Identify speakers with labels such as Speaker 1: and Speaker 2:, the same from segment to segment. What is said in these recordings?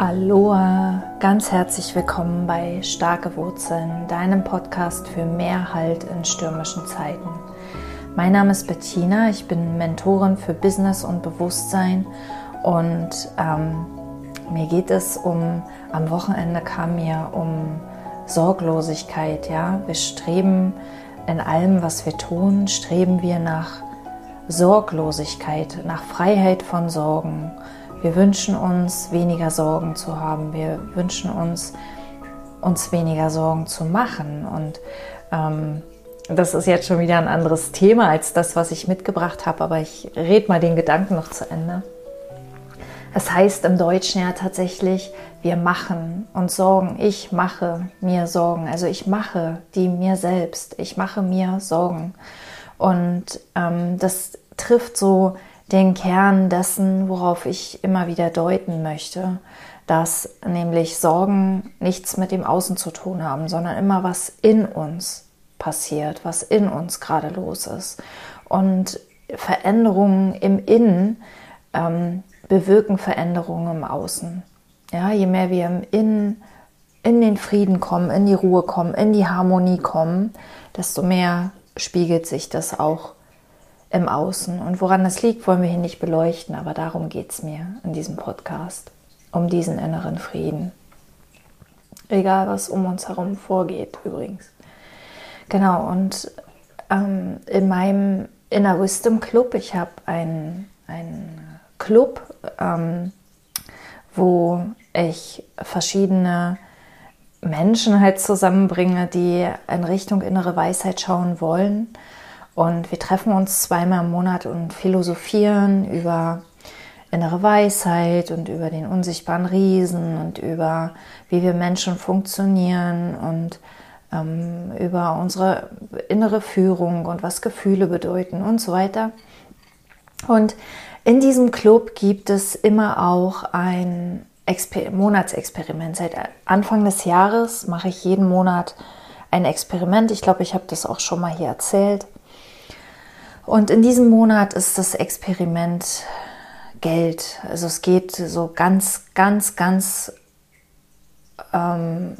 Speaker 1: Aloha, ganz herzlich willkommen bei Starke Wurzeln, deinem Podcast für mehr Halt in stürmischen Zeiten. Mein Name ist Bettina, ich bin Mentorin für Business und Bewusstsein und ähm, mir geht es um, am Wochenende kam mir um Sorglosigkeit, ja. Wir streben in allem, was wir tun, streben wir nach Sorglosigkeit, nach Freiheit von Sorgen wir wünschen uns, weniger Sorgen zu haben. Wir wünschen uns, uns weniger Sorgen zu machen. Und ähm, das ist jetzt schon wieder ein anderes Thema als das, was ich mitgebracht habe, aber ich rede mal den Gedanken noch zu Ende. Es heißt im Deutschen ja tatsächlich, wir machen uns Sorgen. Ich mache mir Sorgen. Also ich mache die mir selbst. Ich mache mir Sorgen. Und ähm, das trifft so den Kern dessen, worauf ich immer wieder deuten möchte, dass nämlich Sorgen nichts mit dem Außen zu tun haben, sondern immer was in uns passiert, was in uns gerade los ist. Und Veränderungen im Innen ähm, bewirken Veränderungen im Außen. Ja, je mehr wir im Innen in den Frieden kommen, in die Ruhe kommen, in die Harmonie kommen, desto mehr spiegelt sich das auch im Außen. Und woran das liegt, wollen wir hier nicht beleuchten, aber darum geht es mir in diesem Podcast, um diesen inneren Frieden. Egal, was um uns herum vorgeht, übrigens. Genau, und ähm, in meinem Inner Wisdom Club, ich habe einen, einen Club, ähm, wo ich verschiedene Menschen halt zusammenbringe, die in Richtung innere Weisheit schauen wollen und wir treffen uns zweimal im Monat und philosophieren über innere Weisheit und über den unsichtbaren Riesen und über wie wir Menschen funktionieren und ähm, über unsere innere Führung und was Gefühle bedeuten und so weiter. Und in diesem Club gibt es immer auch ein Exper Monatsexperiment. Seit Anfang des Jahres mache ich jeden Monat ein Experiment. Ich glaube, ich habe das auch schon mal hier erzählt. Und in diesem Monat ist das Experiment Geld. Also es geht so ganz, ganz, ganz, ähm,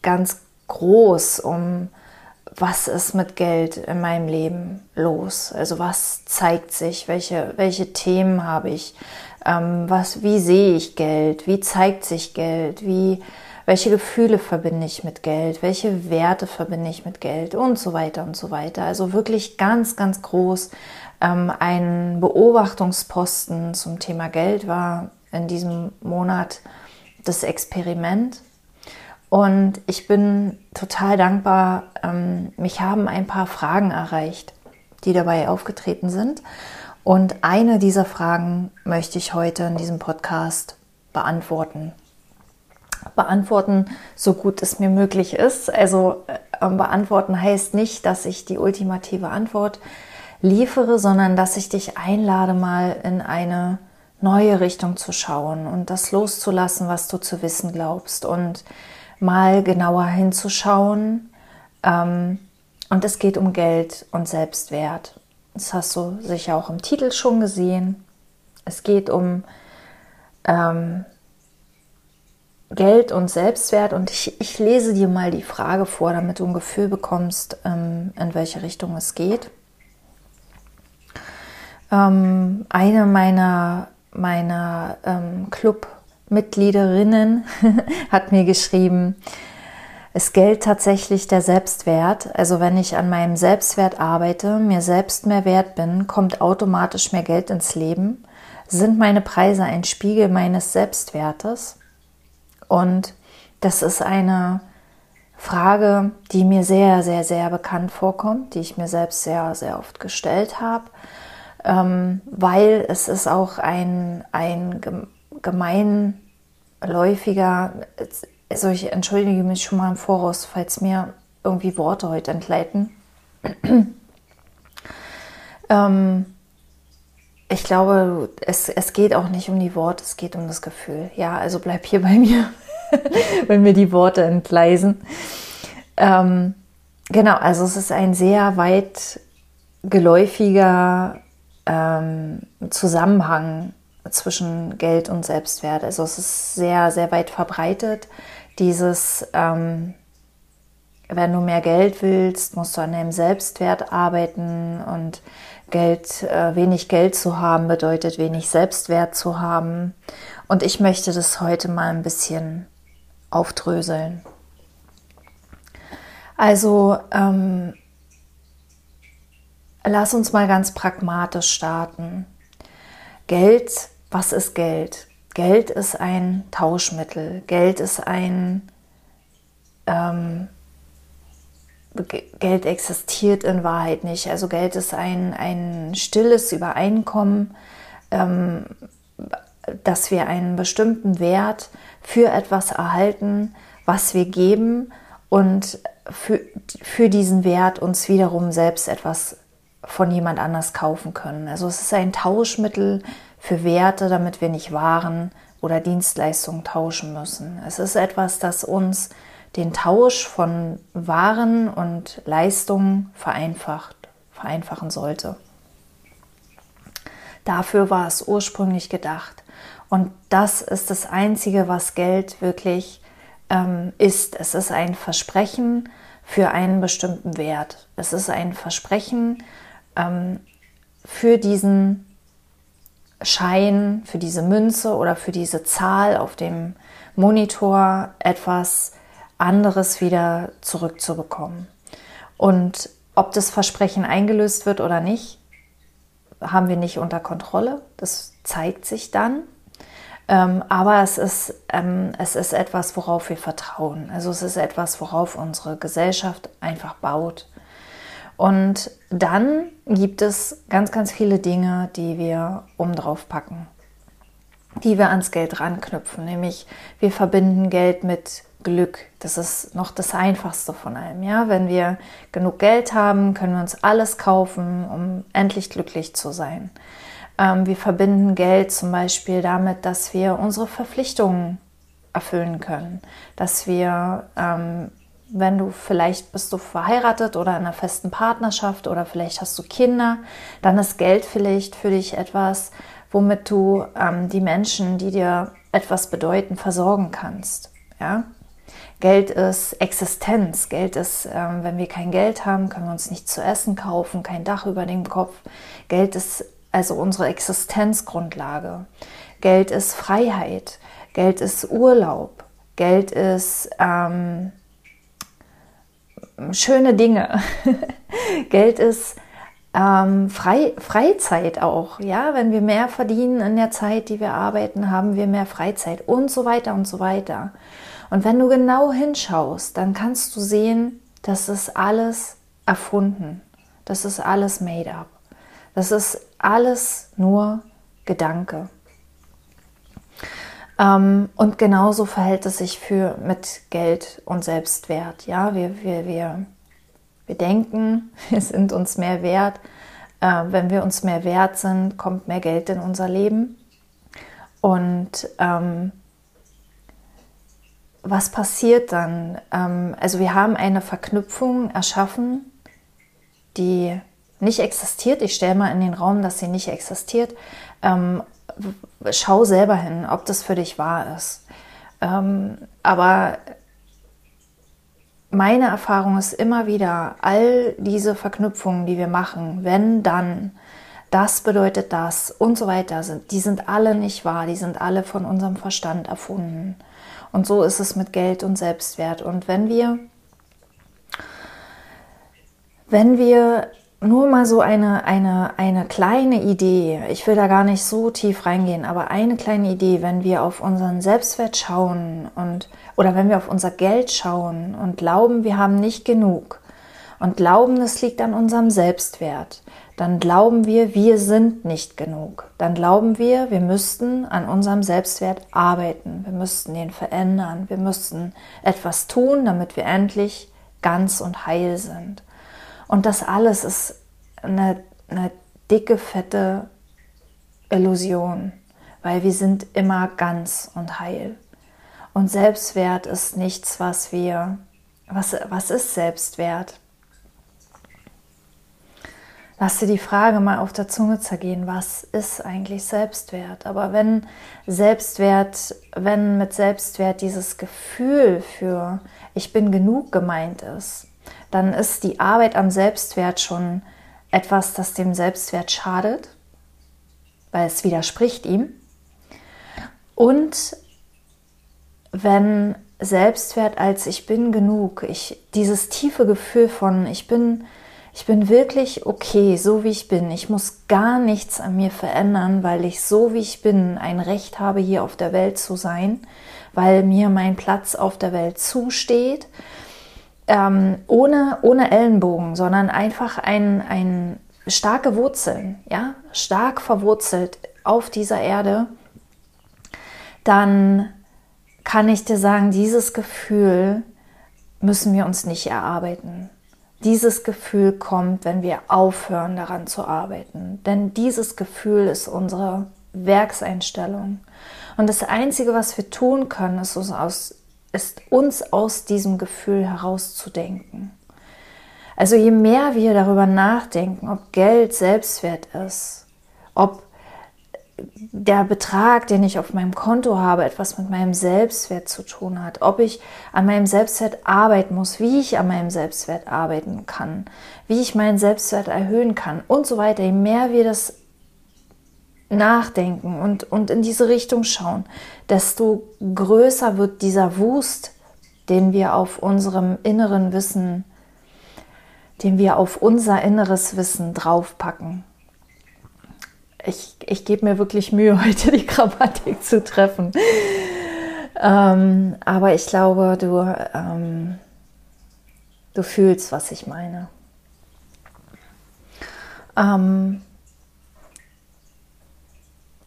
Speaker 1: ganz groß um, was ist mit Geld in meinem Leben los? Also was zeigt sich? Welche, welche Themen habe ich? Ähm, was, wie sehe ich Geld? Wie zeigt sich Geld? Wie welche Gefühle verbinde ich mit Geld, welche Werte verbinde ich mit Geld und so weiter und so weiter. Also wirklich ganz, ganz groß. Ähm, ein Beobachtungsposten zum Thema Geld war in diesem Monat das Experiment. Und ich bin total dankbar. Ähm, mich haben ein paar Fragen erreicht, die dabei aufgetreten sind. Und eine dieser Fragen möchte ich heute in diesem Podcast beantworten beantworten, so gut es mir möglich ist. Also äh, beantworten heißt nicht, dass ich die ultimative Antwort liefere, sondern dass ich dich einlade, mal in eine neue Richtung zu schauen und das loszulassen, was du zu wissen glaubst und mal genauer hinzuschauen. Ähm, und es geht um Geld und Selbstwert. Das hast du sicher auch im Titel schon gesehen. Es geht um ähm, Geld und Selbstwert. Und ich, ich lese dir mal die Frage vor, damit du ein Gefühl bekommst, ähm, in welche Richtung es geht. Ähm, eine meiner, meiner ähm, Clubmitgliederinnen hat mir geschrieben, es gilt tatsächlich der Selbstwert. Also wenn ich an meinem Selbstwert arbeite, mir selbst mehr wert bin, kommt automatisch mehr Geld ins Leben. Sind meine Preise ein Spiegel meines Selbstwertes? Und das ist eine Frage, die mir sehr, sehr, sehr bekannt vorkommt, die ich mir selbst sehr, sehr oft gestellt habe, ähm, weil es ist auch ein, ein gemeinläufiger, also ich entschuldige mich schon mal im Voraus, falls mir irgendwie Worte heute entgleiten. ähm, ich glaube, es, es geht auch nicht um die Worte, es geht um das Gefühl. Ja, also bleib hier bei mir, wenn mir die Worte entgleisen. Ähm, genau, also es ist ein sehr weit geläufiger ähm, Zusammenhang zwischen Geld und Selbstwert. Also es ist sehr, sehr weit verbreitet. Dieses, ähm, wenn du mehr Geld willst, musst du an deinem Selbstwert arbeiten und Geld, äh, wenig Geld zu haben bedeutet wenig Selbstwert zu haben. Und ich möchte das heute mal ein bisschen aufdröseln. Also ähm, lass uns mal ganz pragmatisch starten. Geld, was ist Geld? Geld ist ein Tauschmittel. Geld ist ein ähm, Geld existiert in Wahrheit nicht. Also Geld ist ein, ein stilles Übereinkommen, ähm, dass wir einen bestimmten Wert für etwas erhalten, was wir geben und für, für diesen Wert uns wiederum selbst etwas von jemand anders kaufen können. Also es ist ein Tauschmittel für Werte, damit wir nicht Waren oder Dienstleistungen tauschen müssen. Es ist etwas, das uns den Tausch von Waren und Leistungen vereinfacht, vereinfachen sollte. Dafür war es ursprünglich gedacht. Und das ist das Einzige, was Geld wirklich ähm, ist. Es ist ein Versprechen für einen bestimmten Wert. Es ist ein Versprechen ähm, für diesen Schein, für diese Münze oder für diese Zahl auf dem Monitor etwas anderes wieder zurückzubekommen. Und ob das Versprechen eingelöst wird oder nicht, haben wir nicht unter Kontrolle. Das zeigt sich dann. Ähm, aber es ist, ähm, es ist etwas, worauf wir vertrauen. Also es ist etwas, worauf unsere Gesellschaft einfach baut. Und dann gibt es ganz, ganz viele Dinge, die wir um drauf packen, die wir ans Geld ranknüpfen. Nämlich wir verbinden Geld mit Glück. Das ist noch das Einfachste von allem. Ja? Wenn wir genug Geld haben, können wir uns alles kaufen, um endlich glücklich zu sein. Ähm, wir verbinden Geld zum Beispiel damit, dass wir unsere Verpflichtungen erfüllen können, dass wir ähm, wenn du vielleicht bist du verheiratet oder in einer festen Partnerschaft oder vielleicht hast du Kinder, dann ist Geld vielleicht für dich etwas, womit du ähm, die Menschen, die dir etwas bedeuten, versorgen kannst. Ja? Geld ist Existenz. Geld ist, ähm, wenn wir kein Geld haben, können wir uns nichts zu essen kaufen, kein Dach über dem Kopf. Geld ist also unsere Existenzgrundlage. Geld ist Freiheit. Geld ist Urlaub. Geld ist ähm, schöne Dinge. Geld ist ähm, Frei, Freizeit auch. Ja, wenn wir mehr verdienen in der Zeit, die wir arbeiten, haben wir mehr Freizeit und so weiter und so weiter. Und wenn du genau hinschaust, dann kannst du sehen, das ist alles erfunden. Das ist alles made up. Das ist alles nur Gedanke. Ähm, und genauso verhält es sich für mit Geld und Selbstwert. Ja, wir, wir, wir, wir denken, wir sind uns mehr wert. Äh, wenn wir uns mehr wert sind, kommt mehr Geld in unser Leben. Und ähm, was passiert dann? Ähm, also wir haben eine Verknüpfung erschaffen, die nicht existiert. Ich stelle mal in den Raum, dass sie nicht existiert. Ähm, schau selber hin, ob das für dich wahr ist. Ähm, aber meine Erfahrung ist immer wieder, all diese Verknüpfungen, die wir machen, wenn, dann, das bedeutet das und so weiter, die sind alle nicht wahr, die sind alle von unserem Verstand erfunden. Und so ist es mit Geld und Selbstwert. Und wenn wir, wenn wir nur mal so eine, eine, eine kleine Idee, ich will da gar nicht so tief reingehen, aber eine kleine Idee, wenn wir auf unseren Selbstwert schauen und oder wenn wir auf unser Geld schauen und glauben, wir haben nicht genug und glauben, es liegt an unserem Selbstwert, dann glauben wir, wir sind nicht genug. Dann glauben wir, wir müssten an unserem Selbstwert arbeiten. Wir müssten den verändern. Wir müssten etwas tun, damit wir endlich ganz und heil sind. Und das alles ist eine, eine dicke, fette Illusion, weil wir sind immer ganz und heil. Und Selbstwert ist nichts, was wir, was, was ist Selbstwert? Lass dir die Frage mal auf der Zunge zergehen, was ist eigentlich Selbstwert? Aber wenn Selbstwert, wenn mit Selbstwert dieses Gefühl für ich bin genug gemeint ist, dann ist die Arbeit am Selbstwert schon etwas, das dem Selbstwert schadet, weil es widerspricht ihm. Und wenn Selbstwert als ich bin genug, ich dieses tiefe Gefühl von ich bin ich bin wirklich okay, so wie ich bin. Ich muss gar nichts an mir verändern, weil ich so wie ich bin ein Recht habe, hier auf der Welt zu sein, weil mir mein Platz auf der Welt zusteht, ähm, ohne, ohne Ellenbogen, sondern einfach ein, ein starke Wurzeln, ja, stark verwurzelt auf dieser Erde, dann kann ich dir sagen, dieses Gefühl müssen wir uns nicht erarbeiten. Dieses Gefühl kommt, wenn wir aufhören daran zu arbeiten. Denn dieses Gefühl ist unsere Werkseinstellung. Und das Einzige, was wir tun können, ist uns aus, ist uns aus diesem Gefühl herauszudenken. Also je mehr wir darüber nachdenken, ob Geld Selbstwert ist, ob der Betrag, den ich auf meinem Konto habe, etwas mit meinem Selbstwert zu tun hat, ob ich an meinem Selbstwert arbeiten muss, wie ich an meinem Selbstwert arbeiten kann, wie ich meinen Selbstwert erhöhen kann und so weiter. Je mehr wir das nachdenken und, und in diese Richtung schauen, desto größer wird dieser Wust, den wir auf unserem inneren Wissen, den wir auf unser inneres Wissen draufpacken ich, ich gebe mir wirklich Mühe, heute die Grammatik zu treffen. Ähm, aber ich glaube, du, ähm, du fühlst, was ich meine. Ähm,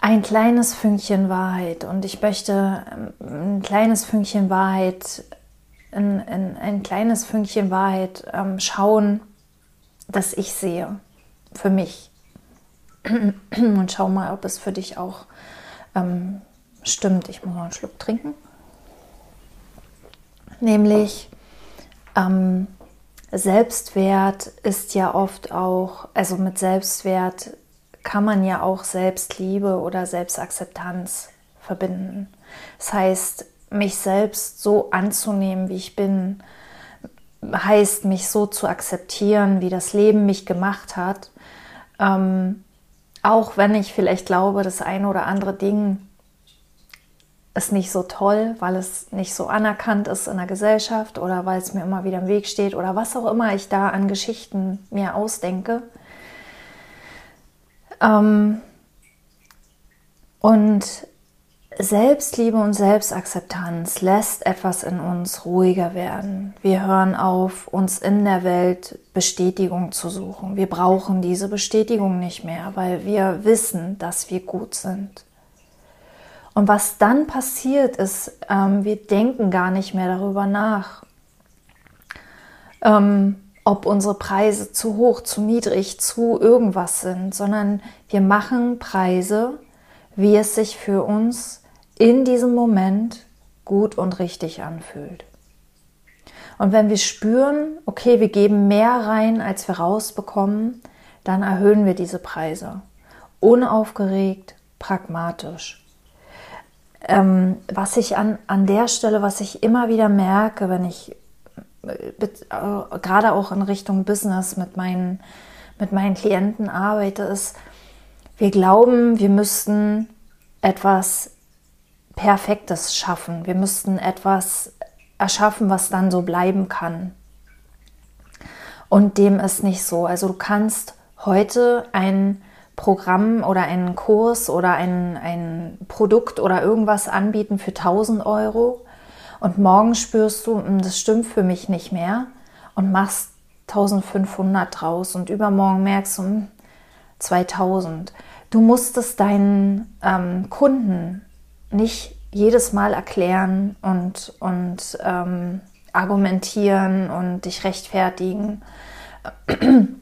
Speaker 1: ein kleines Fünkchen Wahrheit und ich möchte ähm, ein kleines Fünkchen Wahrheit, ein, ein, ein kleines Fünkchen Wahrheit ähm, schauen, das ich sehe für mich und schau mal, ob es für dich auch ähm, stimmt. Ich muss noch einen Schluck trinken. Nämlich ähm, Selbstwert ist ja oft auch, also mit Selbstwert kann man ja auch Selbstliebe oder Selbstakzeptanz verbinden. Das heißt, mich selbst so anzunehmen, wie ich bin, heißt, mich so zu akzeptieren, wie das Leben mich gemacht hat. Ähm, auch wenn ich vielleicht glaube, das eine oder andere Ding ist nicht so toll, weil es nicht so anerkannt ist in der Gesellschaft oder weil es mir immer wieder im Weg steht oder was auch immer ich da an Geschichten mir ausdenke. Ähm und Selbstliebe und Selbstakzeptanz lässt etwas in uns ruhiger werden. Wir hören auf, uns in der Welt Bestätigung zu suchen. Wir brauchen diese Bestätigung nicht mehr, weil wir wissen, dass wir gut sind. Und was dann passiert ist, ähm, wir denken gar nicht mehr darüber nach, ähm, ob unsere Preise zu hoch, zu niedrig, zu irgendwas sind, sondern wir machen Preise, wie es sich für uns in diesem Moment gut und richtig anfühlt. Und wenn wir spüren, okay, wir geben mehr rein, als wir rausbekommen, dann erhöhen wir diese Preise. Unaufgeregt, pragmatisch. Ähm, was ich an, an der Stelle, was ich immer wieder merke, wenn ich äh, gerade auch in Richtung Business mit meinen, mit meinen Klienten arbeite, ist, wir glauben, wir müssten etwas Perfektes schaffen. Wir müssten etwas erschaffen, was dann so bleiben kann. Und dem ist nicht so. Also du kannst heute ein Programm oder einen Kurs oder ein, ein Produkt oder irgendwas anbieten für 1000 Euro und morgen spürst du, hm, das stimmt für mich nicht mehr und machst 1500 draus und übermorgen merkst du 2000. Hm, du musst es deinen ähm, Kunden nicht jedes Mal erklären und, und ähm, argumentieren und dich rechtfertigen.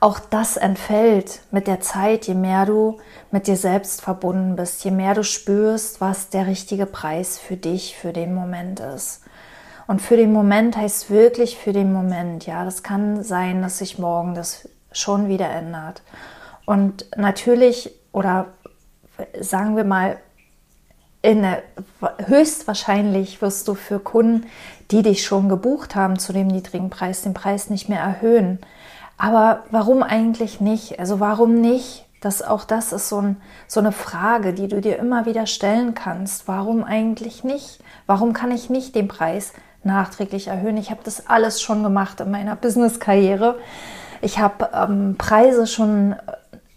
Speaker 1: Auch das entfällt mit der Zeit, je mehr du mit dir selbst verbunden bist, je mehr du spürst, was der richtige Preis für dich, für den Moment ist. Und für den Moment heißt wirklich für den Moment, ja, das kann sein, dass ich morgen das schon wieder ändert. Und natürlich, oder sagen wir mal, in der, höchstwahrscheinlich wirst du für Kunden, die dich schon gebucht haben zu dem niedrigen Preis, den Preis nicht mehr erhöhen. Aber warum eigentlich nicht? Also warum nicht? Das, auch das ist so, ein, so eine Frage, die du dir immer wieder stellen kannst. Warum eigentlich nicht? Warum kann ich nicht den Preis nachträglich erhöhen? Ich habe das alles schon gemacht in meiner Business-Karriere. Ich habe ähm, Preise schon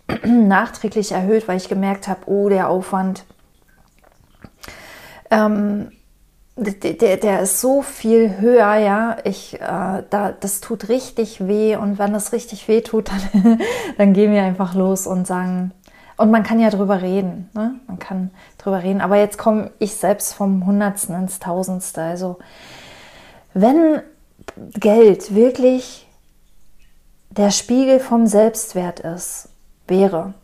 Speaker 1: äh, nachträglich erhöht, weil ich gemerkt habe, oh, der Aufwand, ähm, der, der ist so viel höher, ja. Ich, äh, da, das tut richtig weh und wenn das richtig weh tut, dann, dann gehen wir einfach los und sagen, und man kann ja drüber reden, ne? Man kann drüber reden. Aber jetzt komme ich selbst vom Hundertsten ins Tausendste. Also wenn Geld wirklich der Spiegel vom Selbstwert ist, wäre,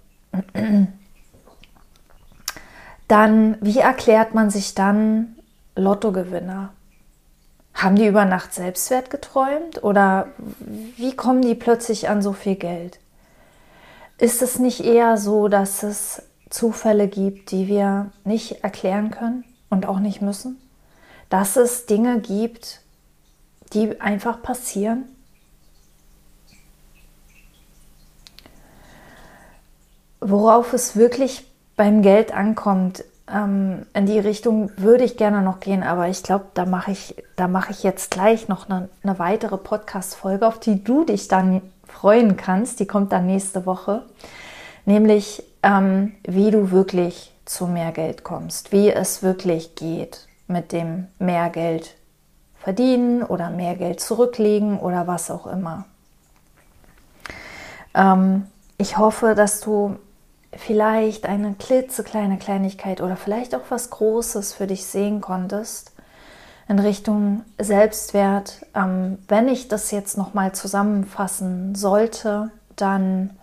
Speaker 1: dann wie erklärt man sich dann Lottogewinner? Haben die über Nacht Selbstwert geträumt oder wie kommen die plötzlich an so viel Geld? Ist es nicht eher so, dass es Zufälle gibt, die wir nicht erklären können und auch nicht müssen? Dass es Dinge gibt, die einfach passieren? Worauf es wirklich beim Geld ankommt, ähm, in die Richtung würde ich gerne noch gehen, aber ich glaube, da mache ich, da ich jetzt gleich noch eine, eine weitere Podcast-Folge, auf die du dich dann freuen kannst. Die kommt dann nächste Woche. Nämlich, ähm, wie du wirklich zu mehr Geld kommst, wie es wirklich geht mit dem mehr Geld verdienen oder mehr Geld zurücklegen oder was auch immer. Ähm, ich hoffe, dass du vielleicht eine klitzekleine Kleinigkeit oder vielleicht auch was Großes für dich sehen konntest in Richtung Selbstwert. Ähm, wenn ich das jetzt nochmal zusammenfassen sollte, dann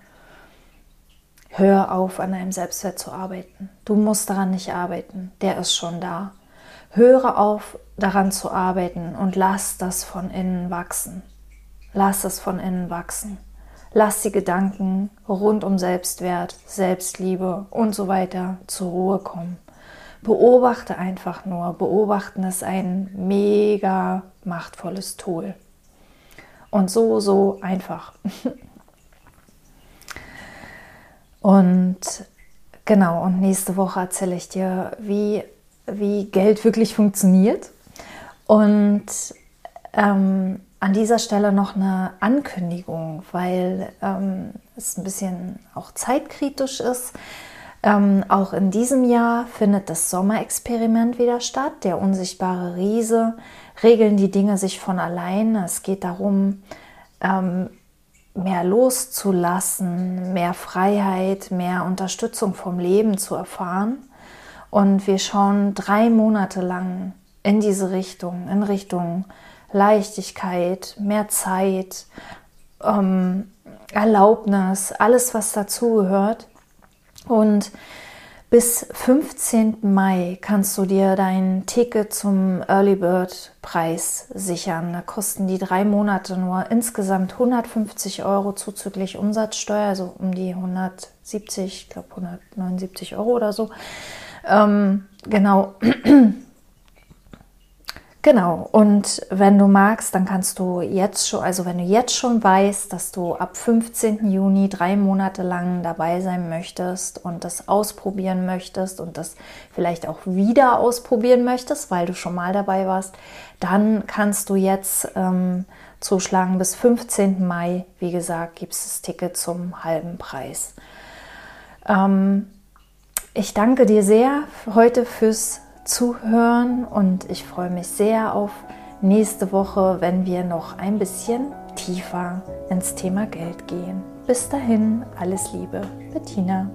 Speaker 1: hör auf, an deinem Selbstwert zu arbeiten. Du musst daran nicht arbeiten, der ist schon da. Höre auf, daran zu arbeiten und lass das von innen wachsen. Lass es von innen wachsen. Lass die Gedanken rund um Selbstwert, Selbstliebe und so weiter zur Ruhe kommen. Beobachte einfach nur. Beobachten ist ein mega machtvolles Tool. Und so, so einfach. und genau, und nächste Woche erzähle ich dir, wie, wie Geld wirklich funktioniert. Und ähm, an dieser Stelle noch eine Ankündigung, weil ähm, es ein bisschen auch zeitkritisch ist. Ähm, auch in diesem Jahr findet das Sommerexperiment wieder statt. Der unsichtbare Riese. Regeln die Dinge sich von allein. Es geht darum, ähm, mehr loszulassen, mehr Freiheit, mehr Unterstützung vom Leben zu erfahren. Und wir schauen drei Monate lang in diese Richtung, in Richtung Leichtigkeit, mehr Zeit, ähm, Erlaubnis, alles, was dazugehört. Und bis 15. Mai kannst du dir dein Ticket zum Early Bird Preis sichern. Da kosten die drei Monate nur insgesamt 150 Euro zuzüglich Umsatzsteuer, also um die 170, ich glaube 179 Euro oder so. Ähm, genau. Genau, und wenn du magst, dann kannst du jetzt schon, also wenn du jetzt schon weißt, dass du ab 15. Juni drei Monate lang dabei sein möchtest und das ausprobieren möchtest und das vielleicht auch wieder ausprobieren möchtest, weil du schon mal dabei warst, dann kannst du jetzt ähm, zuschlagen. Bis 15. Mai, wie gesagt, gibt es das Ticket zum halben Preis. Ähm, ich danke dir sehr heute fürs Zuhören und ich freue mich sehr auf nächste Woche, wenn wir noch ein bisschen tiefer ins Thema Geld gehen. Bis dahin, alles Liebe, Bettina.